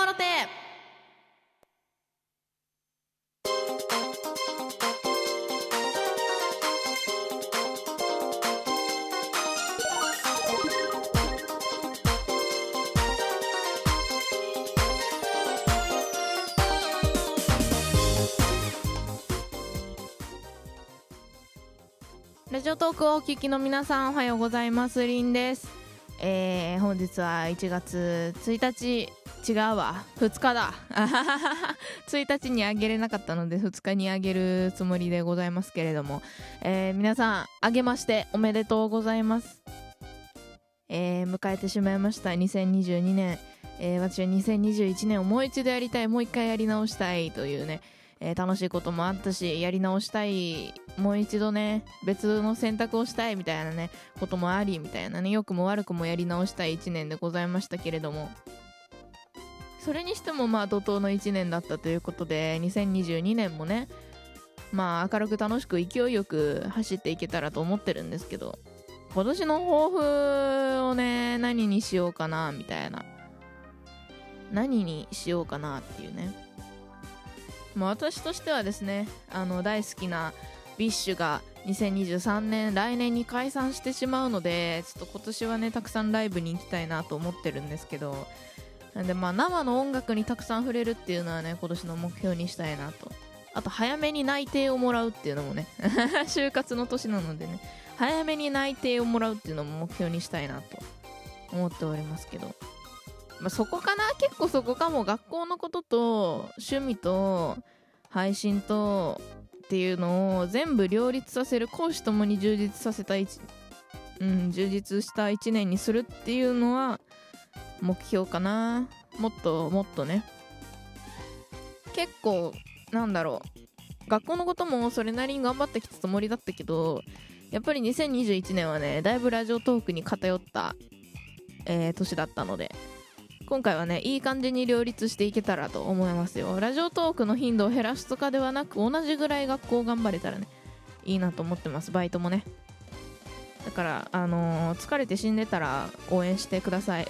もろて。ラジオトークをお聞きの皆さんおはようございます。りんです。えー、本日は1月1日違うわ。2日だ。1日にあげれなかったので2日にあげるつもりでございますけれども、えー、皆さんあげましておめでとうございます。えー、迎えてしまいました。2022年、えー、私は2021年をもう一度やりたい。もう一回やり直したい。というね。えー、楽しいこともあったしやり直したい。もう一度ね別の選択をしたい。みたいなね。こともありみたいなね。良くも悪くもやり直したい1年でございましたけれども。それにしてもまあ怒涛の1年だったということで2022年もねまあ明るく楽しく勢いよく走っていけたらと思ってるんですけど今年の抱負をね何にしようかなみたいな。何にしようかなっていうね。まあ、私としてはですねあの大好きなBiSH が2023年来年に解散してしまうのでちょっと今年はねたくさんライブに行きたいなと思ってるんですけどなんでまあ生の音楽にたくさん触れるっていうのはね今年の目標にしたいなと。あと早めに内定をもらうっていうのもね 就活の年なのでね。早めに内定をもらうっていうのも目標にしたいなと思っておりますけど。まあ、そこかな？結構そこかも。学校のことと趣味と配信とっていうのを全部両立させる講師ともに充実させた一、うん、充実した1年にするっていうのは目標かな。もっともっとね。結構なんだろう。学校のこともそれなりに頑張ってきたつもりだったけどやっぱり2021年はねだいぶラジオトークに偏った、えー、年だったので今回はねいい感じに両立していけたらと思いますよ。ラジオトークの頻度を減らすとかではなく同じぐらい学校頑張れたらねいいなと思ってます。バイトもね。だからあのー、疲れて死んでたら応援してください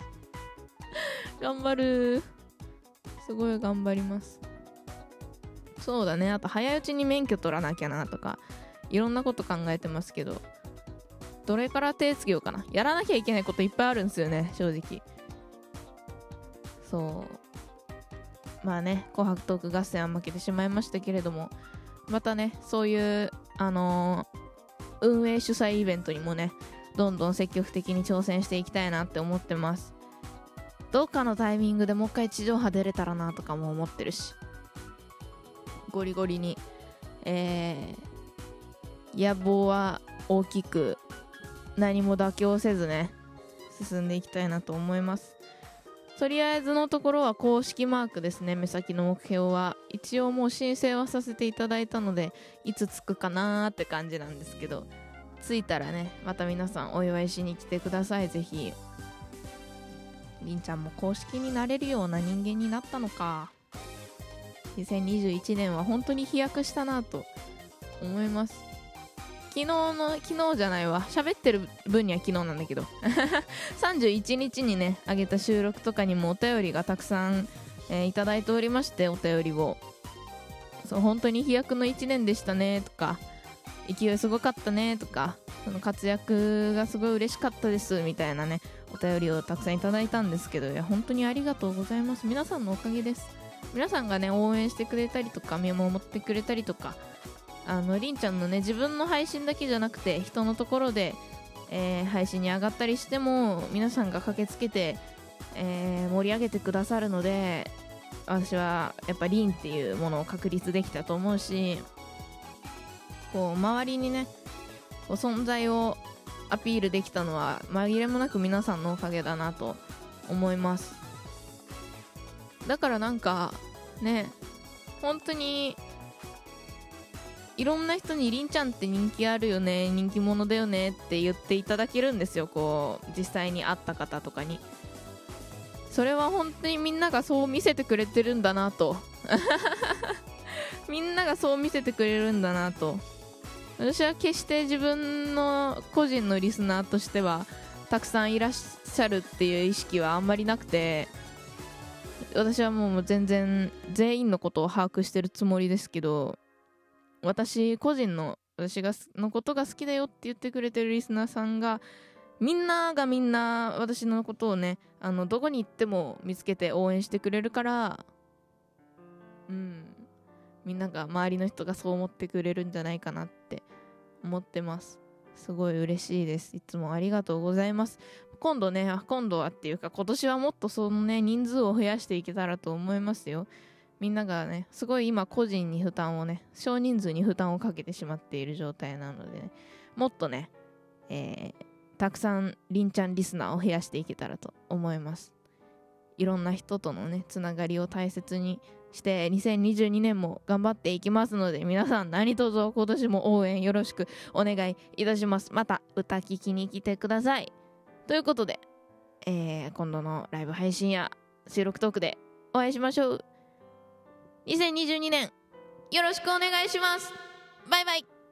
頑張るすごい頑張りますそうだねあと早いうちに免許取らなきゃなとかいろんなこと考えてますけどどれから手つけようかな。やらなきゃいけないこといっぱいあるんですよね、正直。そう。まあね、紅白トーク合戦は負けてしまいましたけれども、またね、そういう、あのー、運営主催イベントにもね、どんどん積極的に挑戦していきたいなって思ってます。どっかのタイミングでもう一回地上波出れたらなとかも思ってるし、ゴリゴリに、えー、野望は大きく何も妥協せずね進んでいきたいなと思いますとりあえずのところは公式マークですね。目先の目標は。一応もう申請はさせていただいたのでいつ着くかなーって感じなんですけど。着いたらねまた皆さんお祝いしに来てください。ぜひりんちゃんも公式になれるような人間になったのか。2021年は本当に飛躍したなと思います。昨日の昨日じゃないわ。喋ってる分には昨日なんだけど。31日にねあげた収録とかにもお便りがたくさん、えー、いただいておりましてお便りを。そう本当に飛躍の1年でしたねとか。勢いすごかったねとか。その活躍がすごい嬉しかったですみたいなねお便りをたくさんいただいたんですけどいや本当にありがとうございます。皆さんのおかげです。皆さんがね応援してくれたりとか見守ってくれたりとかあのりんちゃんのね自分の配信だけじゃなくて人のところで、えー、配信に上がったりしても皆さんが駆けつけて、えー、盛り上げてくださるので私はやっぱりんっていうものを確立できたと思うしこう周りにねこう存在をアピールできたのは紛れもなく皆さんのおかげだなと思います。だからなんかね本当にいろんな人にりんちゃんって人気あるよね人気者だよねって言っていただけるんですよこう実際に会った方とかに。それは本当にみんながそう見せてくれてるんだなと。みんながそう見せてくれるんだなと。私は決して自分の個人のリスナーとしてはたくさんいらっしゃるっていう意識はあんまりなくて私はもう全然全員のことを把握してるつもりですけど私個人の私がのことが好きだよって言ってくれてるリスナーさんがみんながみんな私のことをねあのどこに行っても見つけて応援してくれるからうんみんなが周りの人がそう思ってくれるんじゃないかなって思ってます。すごい嬉しいです。いつもありがとうございます。今度ね今度はっていうか今年はもっとそのね人数を増やしていけたらと思いますよ。みんながねすごい今個人に負担をね少人数に負担をかけてしまっている状態なので、ね、もっとね、えー、たくさんりんちゃんリスナーを増やしていけたらと思います。いろんな人とのねつながりを大切にして2022年も頑張っていきますので皆さん何卒今年も応援よろしくお願いいたします。また歌聴きに来てください。ということで、えー、今度のライブ配信や収録トークでお会いしましょう。2022年よろしくお願いします。バイバイ。